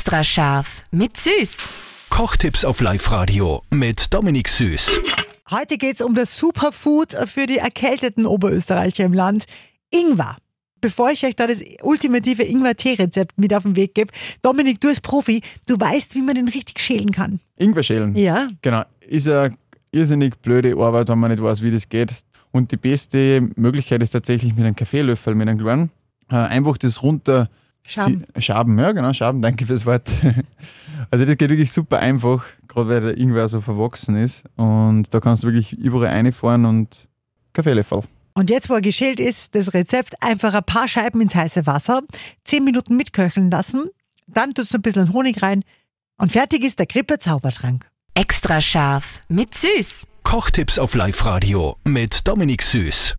Extra scharf mit Süß. Kochtipps auf Live-Radio mit Dominik Süß. Heute geht's um das Superfood für die erkälteten Oberösterreicher im Land, Ingwer. Bevor ich euch da das ultimative Ingwer-Tee-Rezept mit auf den Weg gebe, Dominik, du als Profi, du weißt, wie man den richtig schälen kann. Ingwer schälen. Ja. Genau. Ist eine irrsinnig blöde Arbeit, wenn man nicht weiß, wie das geht. Und die beste Möglichkeit ist tatsächlich mit einem Kaffeelöffel, mit einem kleinen, äh, einfach das runter Schaben. Sie- Schaben, ja genau, Schaben, danke fürs Wort. Also das geht wirklich super einfach, gerade weil der Ingwer so verwachsen ist. Und da kannst du wirklich überall reinfahren und Kaffeelöffel. Und jetzt, wo er geschält ist, das Rezept einfach ein paar Scheiben ins heiße Wasser, 10 Minuten mitköcheln lassen, dann tust du ein bisschen Honig rein und fertig ist der Krippe Zaubertrank. Extra scharf mit Süß. Kochtipps auf Live-Radio mit Dominik Süß.